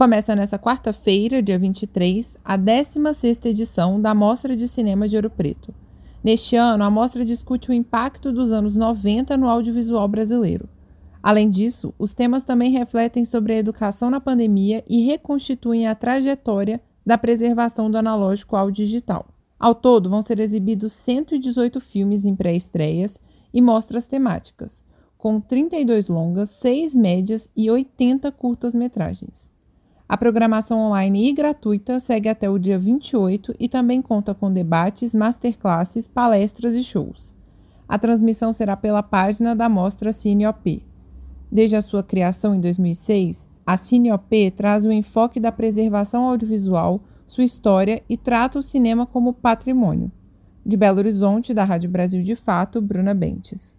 Começa nesta quarta-feira, dia 23, a 16ª edição da Mostra de Cinema de Ouro Preto. Neste ano, a mostra discute o impacto dos anos 90 no audiovisual brasileiro. Além disso, os temas também refletem sobre a educação na pandemia e reconstituem a trajetória da preservação do analógico ao digital. Ao todo, vão ser exibidos 118 filmes em pré-estreias e mostras temáticas, com 32 longas, 6 médias e 80 curtas-metragens. A programação online e gratuita segue até o dia 28 e também conta com debates, masterclasses, palestras e shows. A transmissão será pela página da mostra CineOP. Desde a sua criação em 2006, a CineOP traz o enfoque da preservação audiovisual, sua história e trata o cinema como patrimônio. De Belo Horizonte, da Rádio Brasil de Fato, Bruna Bentes.